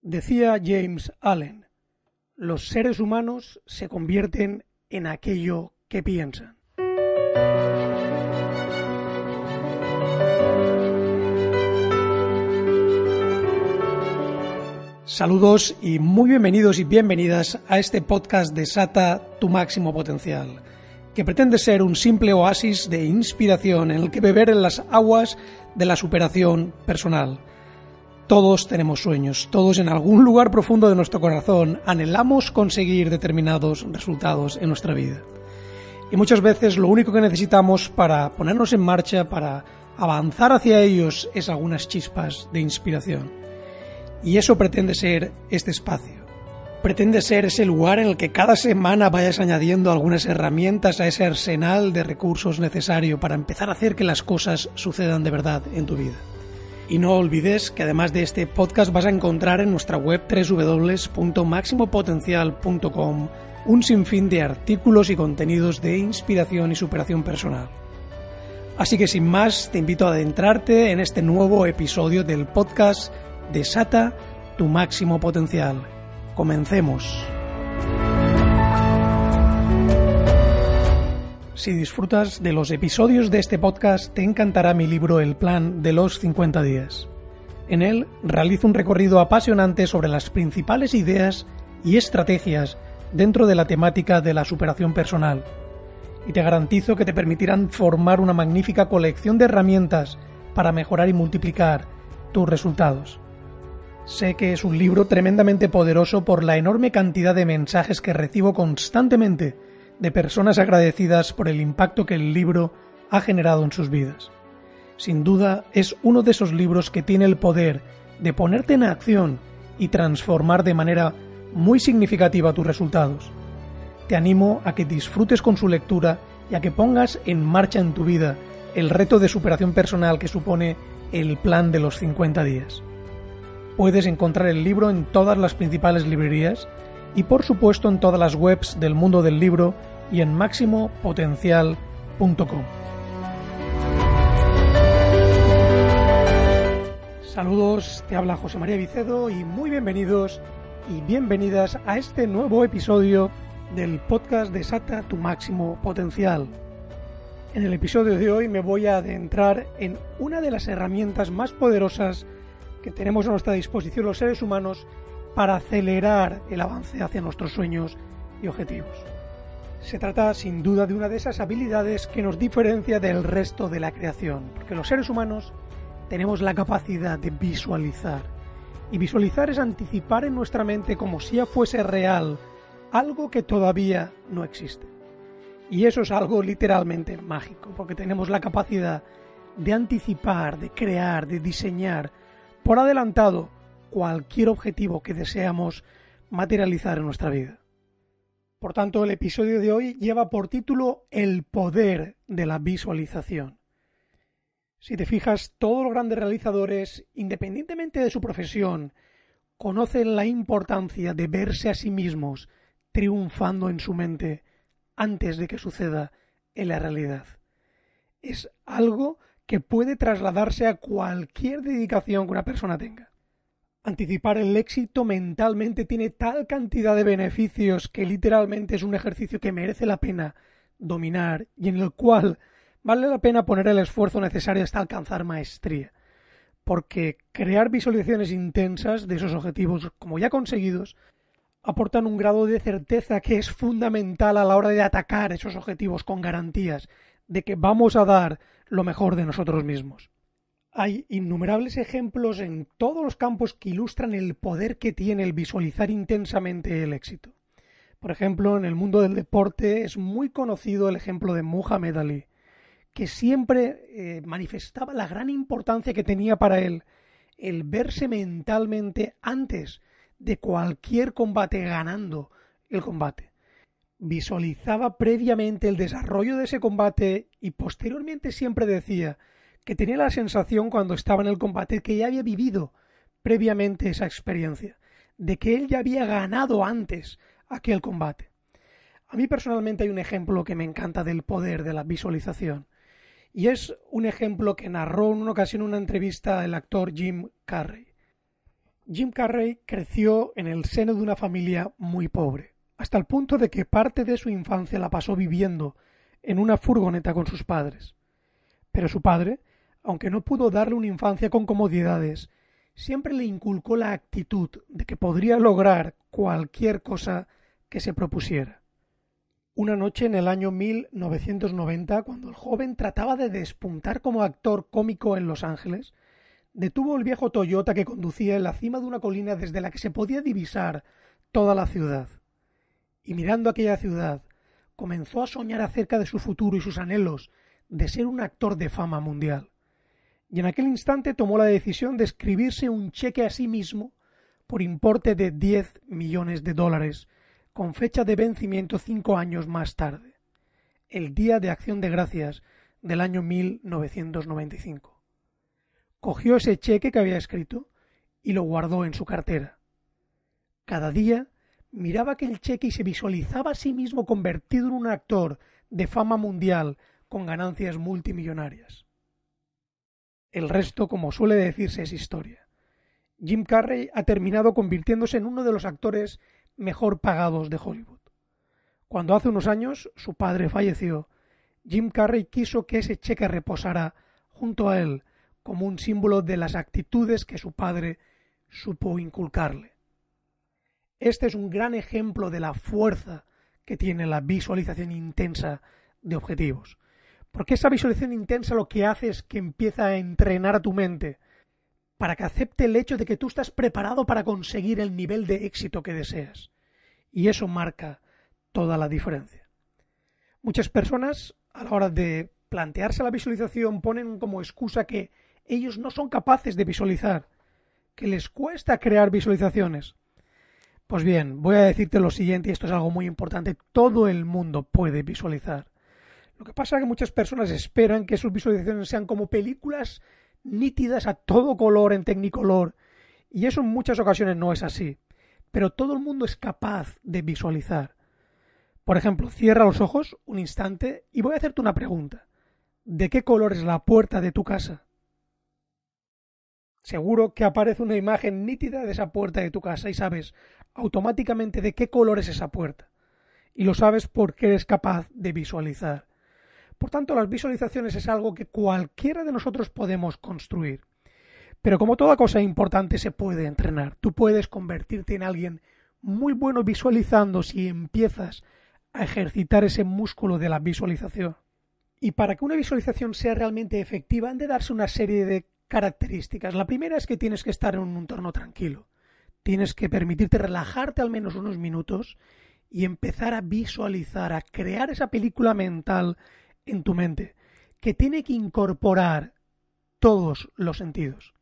Decía James Allen, los seres humanos se convierten en aquello que piensan. Saludos y muy bienvenidos y bienvenidas a este podcast de Sata tu máximo potencial, que pretende ser un simple oasis de inspiración en el que beber en las aguas de la superación personal. Todos tenemos sueños, todos en algún lugar profundo de nuestro corazón anhelamos conseguir determinados resultados en nuestra vida. Y muchas veces lo único que necesitamos para ponernos en marcha, para avanzar hacia ellos, es algunas chispas de inspiración. Y eso pretende ser este espacio. Pretende ser ese lugar en el que cada semana vayas añadiendo algunas herramientas a ese arsenal de recursos necesario para empezar a hacer que las cosas sucedan de verdad en tu vida. Y no olvides que además de este podcast vas a encontrar en nuestra web www.maximopotencial.com un sinfín de artículos y contenidos de inspiración y superación personal. Así que sin más, te invito a adentrarte en este nuevo episodio del podcast Desata tu máximo potencial. Comencemos. Si disfrutas de los episodios de este podcast, te encantará mi libro El Plan de los 50 días. En él realizo un recorrido apasionante sobre las principales ideas y estrategias dentro de la temática de la superación personal. Y te garantizo que te permitirán formar una magnífica colección de herramientas para mejorar y multiplicar tus resultados. Sé que es un libro tremendamente poderoso por la enorme cantidad de mensajes que recibo constantemente de personas agradecidas por el impacto que el libro ha generado en sus vidas. Sin duda es uno de esos libros que tiene el poder de ponerte en acción y transformar de manera muy significativa tus resultados. Te animo a que disfrutes con su lectura y a que pongas en marcha en tu vida el reto de superación personal que supone el plan de los 50 días. Puedes encontrar el libro en todas las principales librerías y por supuesto en todas las webs del mundo del libro y en máximopotencial.com. Saludos, te habla José María Vicedo y muy bienvenidos y bienvenidas a este nuevo episodio del podcast Desata tu máximo potencial. En el episodio de hoy me voy a adentrar en una de las herramientas más poderosas que tenemos a nuestra disposición los seres humanos para acelerar el avance hacia nuestros sueños y objetivos. Se trata sin duda de una de esas habilidades que nos diferencia del resto de la creación, porque los seres humanos tenemos la capacidad de visualizar. Y visualizar es anticipar en nuestra mente como si ya fuese real algo que todavía no existe. Y eso es algo literalmente mágico, porque tenemos la capacidad de anticipar, de crear, de diseñar por adelantado cualquier objetivo que deseamos materializar en nuestra vida. Por tanto, el episodio de hoy lleva por título El poder de la visualización. Si te fijas, todos los grandes realizadores, independientemente de su profesión, conocen la importancia de verse a sí mismos triunfando en su mente antes de que suceda en la realidad. Es algo que puede trasladarse a cualquier dedicación que una persona tenga. Anticipar el éxito mentalmente tiene tal cantidad de beneficios que literalmente es un ejercicio que merece la pena dominar y en el cual vale la pena poner el esfuerzo necesario hasta alcanzar maestría. Porque crear visualizaciones intensas de esos objetivos como ya conseguidos aportan un grado de certeza que es fundamental a la hora de atacar esos objetivos con garantías de que vamos a dar lo mejor de nosotros mismos. Hay innumerables ejemplos en todos los campos que ilustran el poder que tiene el visualizar intensamente el éxito. Por ejemplo, en el mundo del deporte es muy conocido el ejemplo de Muhammad Ali, que siempre eh, manifestaba la gran importancia que tenía para él el verse mentalmente antes de cualquier combate ganando el combate. Visualizaba previamente el desarrollo de ese combate y posteriormente siempre decía que tenía la sensación cuando estaba en el combate que ya había vivido previamente esa experiencia, de que él ya había ganado antes aquel combate. A mí personalmente hay un ejemplo que me encanta del poder de la visualización, y es un ejemplo que narró en una ocasión una entrevista el actor Jim Carrey. Jim Carrey creció en el seno de una familia muy pobre, hasta el punto de que parte de su infancia la pasó viviendo en una furgoneta con sus padres. Pero su padre, aunque no pudo darle una infancia con comodidades, siempre le inculcó la actitud de que podría lograr cualquier cosa que se propusiera. Una noche en el año 1990, cuando el joven trataba de despuntar como actor cómico en Los Ángeles, detuvo el viejo Toyota que conducía en la cima de una colina desde la que se podía divisar toda la ciudad. Y mirando aquella ciudad, comenzó a soñar acerca de su futuro y sus anhelos de ser un actor de fama mundial. Y en aquel instante tomó la decisión de escribirse un cheque a sí mismo por importe de diez millones de dólares con fecha de vencimiento cinco años más tarde, el Día de Acción de Gracias del año 1995. Cogió ese cheque que había escrito y lo guardó en su cartera. Cada día miraba aquel cheque y se visualizaba a sí mismo convertido en un actor de fama mundial con ganancias multimillonarias. El resto, como suele decirse, es historia. Jim Carrey ha terminado convirtiéndose en uno de los actores mejor pagados de Hollywood. Cuando hace unos años su padre falleció, Jim Carrey quiso que ese cheque reposara junto a él como un símbolo de las actitudes que su padre supo inculcarle. Este es un gran ejemplo de la fuerza que tiene la visualización intensa de objetivos. Porque esa visualización intensa lo que hace es que empieza a entrenar a tu mente para que acepte el hecho de que tú estás preparado para conseguir el nivel de éxito que deseas. Y eso marca toda la diferencia. Muchas personas, a la hora de plantearse la visualización, ponen como excusa que ellos no son capaces de visualizar, que les cuesta crear visualizaciones. Pues bien, voy a decirte lo siguiente, y esto es algo muy importante, todo el mundo puede visualizar. Lo que pasa es que muchas personas esperan que sus visualizaciones sean como películas nítidas a todo color en Technicolor y eso en muchas ocasiones no es así. Pero todo el mundo es capaz de visualizar. Por ejemplo, cierra los ojos un instante y voy a hacerte una pregunta. ¿De qué color es la puerta de tu casa? Seguro que aparece una imagen nítida de esa puerta de tu casa y sabes automáticamente de qué color es esa puerta. Y lo sabes porque eres capaz de visualizar. Por tanto, las visualizaciones es algo que cualquiera de nosotros podemos construir. Pero como toda cosa importante se puede entrenar. Tú puedes convertirte en alguien muy bueno visualizando si empiezas a ejercitar ese músculo de la visualización. Y para que una visualización sea realmente efectiva han de darse una serie de características. La primera es que tienes que estar en un entorno tranquilo. Tienes que permitirte relajarte al menos unos minutos y empezar a visualizar, a crear esa película mental en tu mente que tiene que incorporar todos los sentidos.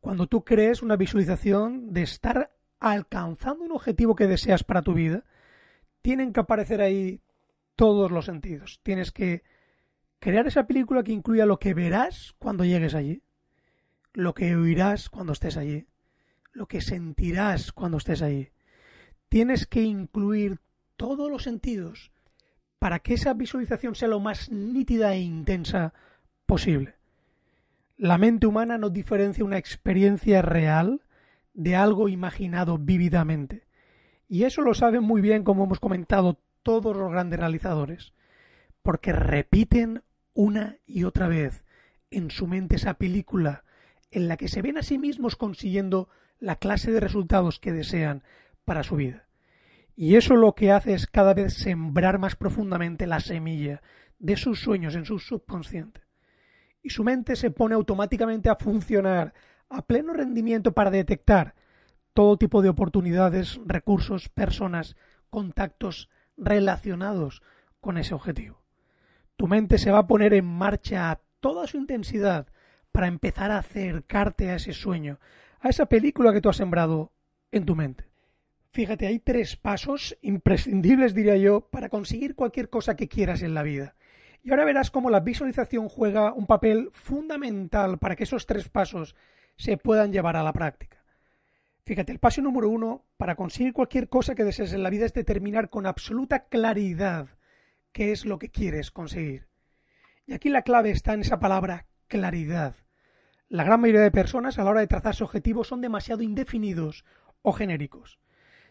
Cuando tú crees una visualización de estar alcanzando un objetivo que deseas para tu vida, tienen que aparecer ahí todos los sentidos. Tienes que crear esa película que incluya lo que verás cuando llegues allí, lo que oirás cuando estés allí, lo que sentirás cuando estés allí. Tienes que incluir todos los sentidos para que esa visualización sea lo más nítida e intensa posible. La mente humana no diferencia una experiencia real de algo imaginado vívidamente. Y eso lo saben muy bien, como hemos comentado, todos los grandes realizadores, porque repiten una y otra vez en su mente esa película en la que se ven a sí mismos consiguiendo la clase de resultados que desean para su vida. Y eso lo que hace es cada vez sembrar más profundamente la semilla de sus sueños en su subconsciente. Y su mente se pone automáticamente a funcionar a pleno rendimiento para detectar todo tipo de oportunidades, recursos, personas, contactos relacionados con ese objetivo. Tu mente se va a poner en marcha a toda su intensidad para empezar a acercarte a ese sueño, a esa película que tú has sembrado en tu mente. Fíjate, hay tres pasos imprescindibles, diría yo, para conseguir cualquier cosa que quieras en la vida. Y ahora verás cómo la visualización juega un papel fundamental para que esos tres pasos se puedan llevar a la práctica. Fíjate, el paso número uno para conseguir cualquier cosa que desees en la vida es determinar con absoluta claridad qué es lo que quieres conseguir. Y aquí la clave está en esa palabra claridad. La gran mayoría de personas a la hora de trazar su objetivo son demasiado indefinidos o genéricos.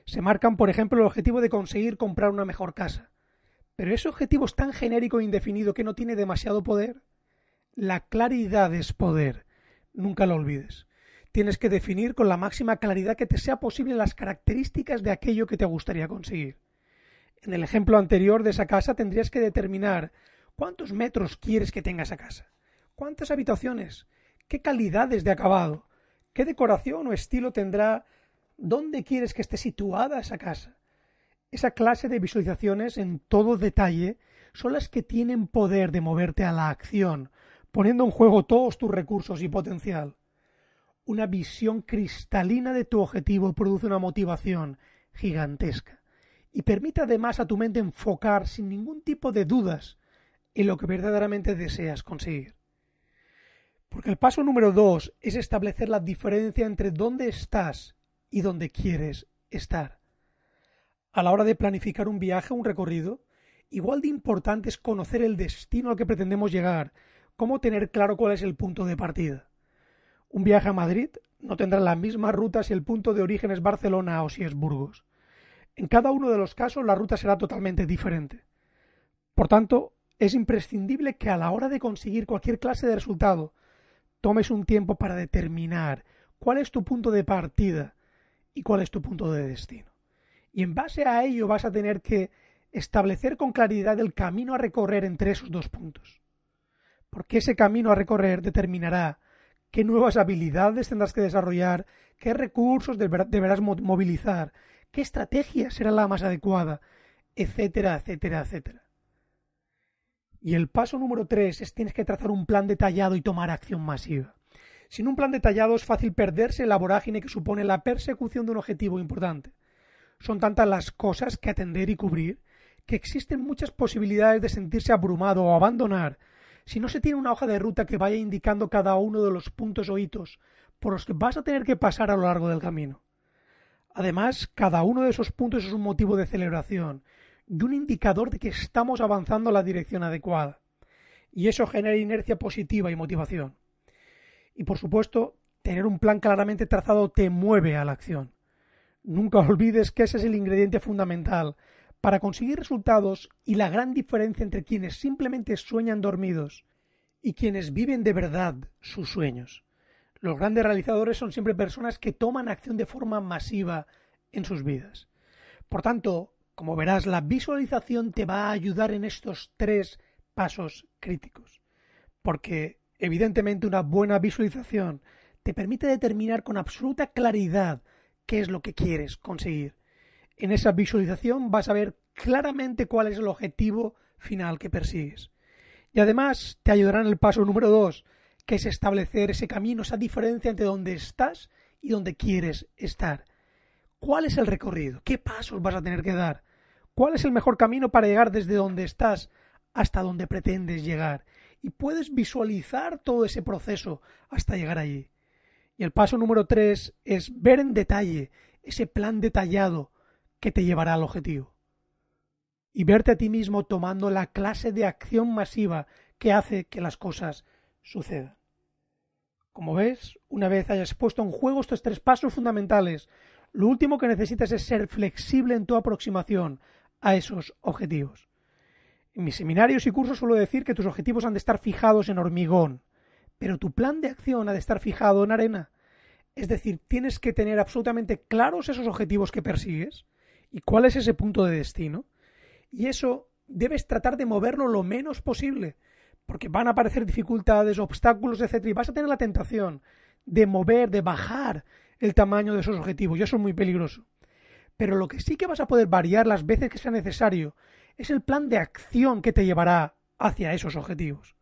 Se marcan, por ejemplo, el objetivo de conseguir comprar una mejor casa. Pero ese objetivo es tan genérico e indefinido que no tiene demasiado poder. La claridad es poder. Nunca lo olvides. Tienes que definir con la máxima claridad que te sea posible las características de aquello que te gustaría conseguir. En el ejemplo anterior de esa casa tendrías que determinar cuántos metros quieres que tenga esa casa, cuántas habitaciones, qué calidades de acabado, qué decoración o estilo tendrá dónde quieres que esté situada esa casa. Esa clase de visualizaciones en todo detalle son las que tienen poder de moverte a la acción, poniendo en juego todos tus recursos y potencial. Una visión cristalina de tu objetivo produce una motivación gigantesca y permite además a tu mente enfocar sin ningún tipo de dudas en lo que verdaderamente deseas conseguir. Porque el paso número dos es establecer la diferencia entre dónde estás y donde quieres estar. A la hora de planificar un viaje un recorrido, igual de importante es conocer el destino al que pretendemos llegar, cómo tener claro cuál es el punto de partida. Un viaje a Madrid no tendrá la misma ruta si el punto de origen es Barcelona o si es Burgos. En cada uno de los casos la ruta será totalmente diferente. Por tanto, es imprescindible que a la hora de conseguir cualquier clase de resultado tomes un tiempo para determinar cuál es tu punto de partida y cuál es tu punto de destino. Y en base a ello vas a tener que establecer con claridad el camino a recorrer entre esos dos puntos. Porque ese camino a recorrer determinará qué nuevas habilidades tendrás que desarrollar, qué recursos deberás movilizar, qué estrategia será la más adecuada, etcétera, etcétera, etcétera. Y el paso número tres es tienes que trazar un plan detallado y tomar acción masiva. Sin un plan detallado es fácil perderse en la vorágine que supone la persecución de un objetivo importante. Son tantas las cosas que atender y cubrir que existen muchas posibilidades de sentirse abrumado o abandonar si no se tiene una hoja de ruta que vaya indicando cada uno de los puntos o hitos por los que vas a tener que pasar a lo largo del camino. Además, cada uno de esos puntos es un motivo de celebración y un indicador de que estamos avanzando en la dirección adecuada. Y eso genera inercia positiva y motivación. Y por supuesto, tener un plan claramente trazado te mueve a la acción. Nunca olvides que ese es el ingrediente fundamental para conseguir resultados y la gran diferencia entre quienes simplemente sueñan dormidos y quienes viven de verdad sus sueños. Los grandes realizadores son siempre personas que toman acción de forma masiva en sus vidas. Por tanto, como verás, la visualización te va a ayudar en estos tres pasos críticos. Porque Evidentemente, una buena visualización te permite determinar con absoluta claridad qué es lo que quieres conseguir. En esa visualización vas a ver claramente cuál es el objetivo final que persigues. Y además te ayudará en el paso número dos, que es establecer ese camino, esa diferencia entre donde estás y donde quieres estar. ¿Cuál es el recorrido? ¿Qué pasos vas a tener que dar? ¿Cuál es el mejor camino para llegar desde donde estás hasta donde pretendes llegar? Y puedes visualizar todo ese proceso hasta llegar allí. Y el paso número tres es ver en detalle ese plan detallado que te llevará al objetivo. Y verte a ti mismo tomando la clase de acción masiva que hace que las cosas sucedan. Como ves, una vez hayas puesto en juego estos tres pasos fundamentales, lo último que necesitas es ser flexible en tu aproximación a esos objetivos. En mis seminarios y cursos suelo decir que tus objetivos han de estar fijados en hormigón, pero tu plan de acción ha de estar fijado en arena. Es decir, tienes que tener absolutamente claros esos objetivos que persigues y cuál es ese punto de destino. Y eso debes tratar de moverlo lo menos posible, porque van a aparecer dificultades, obstáculos, etc. Y vas a tener la tentación de mover, de bajar el tamaño de esos objetivos, y eso es muy peligroso. Pero lo que sí que vas a poder variar las veces que sea necesario es el plan de acción que te llevará hacia esos objetivos.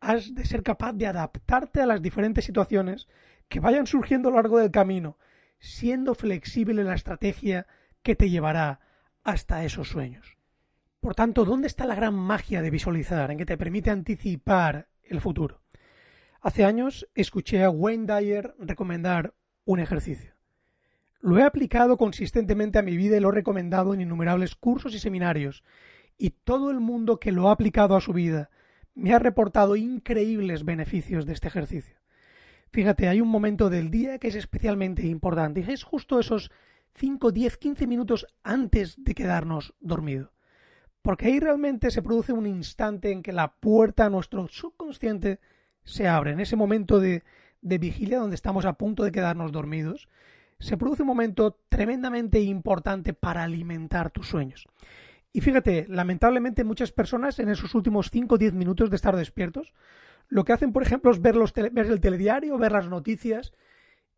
has de ser capaz de adaptarte a las diferentes situaciones que vayan surgiendo a lo largo del camino, siendo flexible en la estrategia que te llevará hasta esos sueños. Por tanto, ¿dónde está la gran magia de visualizar, en que te permite anticipar el futuro? Hace años escuché a Wayne Dyer recomendar un ejercicio. Lo he aplicado consistentemente a mi vida y lo he recomendado en innumerables cursos y seminarios, y todo el mundo que lo ha aplicado a su vida me ha reportado increíbles beneficios de este ejercicio. Fíjate, hay un momento del día que es especialmente importante y es justo esos 5, 10, 15 minutos antes de quedarnos dormidos. Porque ahí realmente se produce un instante en que la puerta a nuestro subconsciente se abre. En ese momento de, de vigilia donde estamos a punto de quedarnos dormidos, se produce un momento tremendamente importante para alimentar tus sueños. Y fíjate, lamentablemente muchas personas en esos últimos 5 o 10 minutos de estar despiertos, lo que hacen, por ejemplo, es ver, los el telediario, ver las noticias,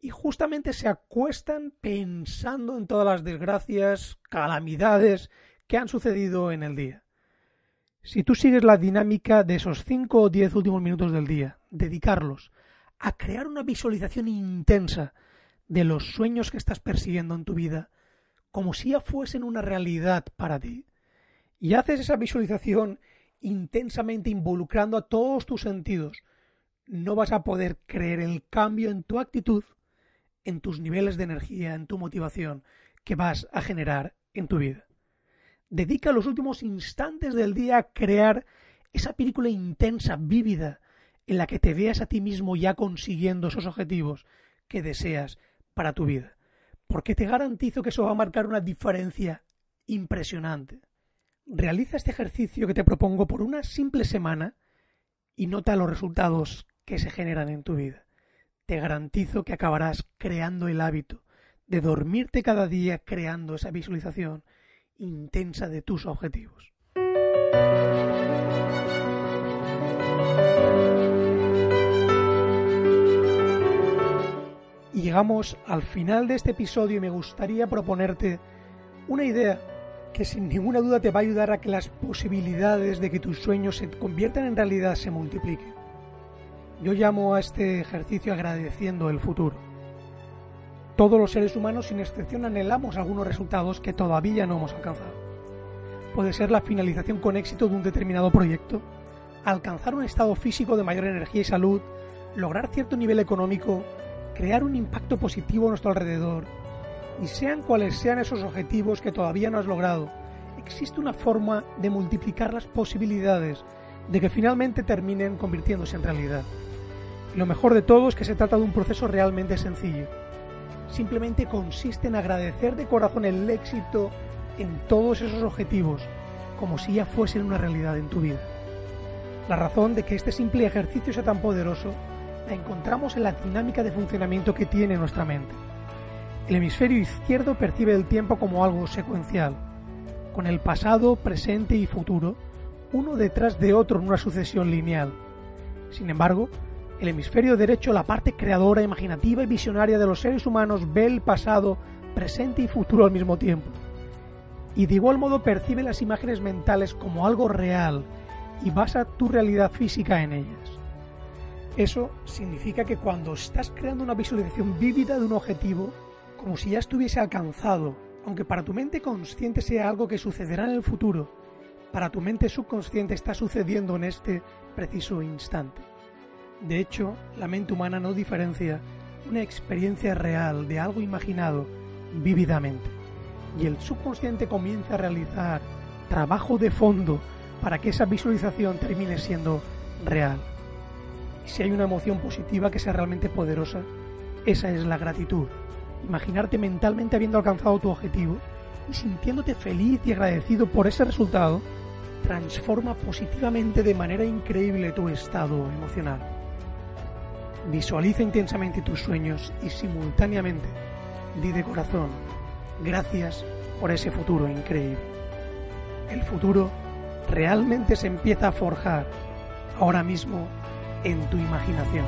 y justamente se acuestan pensando en todas las desgracias, calamidades que han sucedido en el día. Si tú sigues la dinámica de esos 5 o 10 últimos minutos del día, dedicarlos a crear una visualización intensa de los sueños que estás persiguiendo en tu vida, como si ya fuesen una realidad para ti, y haces esa visualización intensamente involucrando a todos tus sentidos, no vas a poder creer el cambio en tu actitud, en tus niveles de energía, en tu motivación que vas a generar en tu vida. Dedica los últimos instantes del día a crear esa película intensa, vívida, en la que te veas a ti mismo ya consiguiendo esos objetivos que deseas para tu vida. Porque te garantizo que eso va a marcar una diferencia impresionante. Realiza este ejercicio que te propongo por una simple semana y nota los resultados que se generan en tu vida. Te garantizo que acabarás creando el hábito de dormirte cada día creando esa visualización intensa de tus objetivos. Llegamos al final de este episodio y me gustaría proponerte una idea que sin ninguna duda te va a ayudar a que las posibilidades de que tus sueños se conviertan en realidad se multipliquen. Yo llamo a este ejercicio agradeciendo el futuro. Todos los seres humanos sin excepción anhelamos algunos resultados que todavía no hemos alcanzado. Puede ser la finalización con éxito de un determinado proyecto, alcanzar un estado físico de mayor energía y salud, lograr cierto nivel económico, crear un impacto positivo a nuestro alrededor, y sean cuales sean esos objetivos que todavía no has logrado, existe una forma de multiplicar las posibilidades de que finalmente terminen convirtiéndose en realidad. Y lo mejor de todo es que se trata de un proceso realmente sencillo. Simplemente consiste en agradecer de corazón el éxito en todos esos objetivos, como si ya fuesen una realidad en tu vida. La razón de que este simple ejercicio sea tan poderoso la encontramos en la dinámica de funcionamiento que tiene nuestra mente. El hemisferio izquierdo percibe el tiempo como algo secuencial, con el pasado, presente y futuro, uno detrás de otro en una sucesión lineal. Sin embargo, el hemisferio derecho, la parte creadora, imaginativa y visionaria de los seres humanos, ve el pasado, presente y futuro al mismo tiempo. Y de igual modo percibe las imágenes mentales como algo real y basa tu realidad física en ellas. Eso significa que cuando estás creando una visualización vívida de un objetivo, como si ya estuviese alcanzado, aunque para tu mente consciente sea algo que sucederá en el futuro, para tu mente subconsciente está sucediendo en este preciso instante. De hecho, la mente humana no diferencia una experiencia real de algo imaginado vívidamente, y el subconsciente comienza a realizar trabajo de fondo para que esa visualización termine siendo real. Si hay una emoción positiva que sea realmente poderosa, esa es la gratitud imaginarte mentalmente habiendo alcanzado tu objetivo y sintiéndote feliz y agradecido por ese resultado, transforma positivamente de manera increíble tu estado emocional. Visualiza intensamente tus sueños y simultáneamente di de corazón, gracias por ese futuro increíble. El futuro realmente se empieza a forjar ahora mismo en tu imaginación.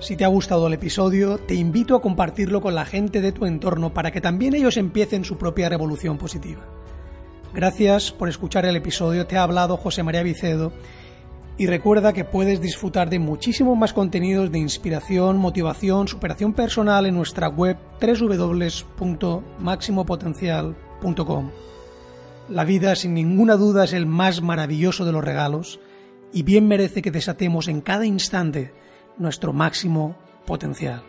Si te ha gustado el episodio, te invito a compartirlo con la gente de tu entorno para que también ellos empiecen su propia revolución positiva. Gracias por escuchar el episodio, te ha hablado José María Vicedo y recuerda que puedes disfrutar de muchísimos más contenidos de inspiración, motivación, superación personal en nuestra web www.maximopotencial.com. La vida sin ninguna duda es el más maravilloso de los regalos y bien merece que desatemos en cada instante nuestro máximo potencial.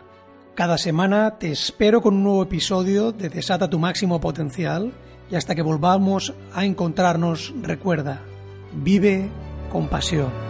Cada semana te espero con un nuevo episodio de Desata tu máximo potencial y hasta que volvamos a encontrarnos recuerda, vive con pasión.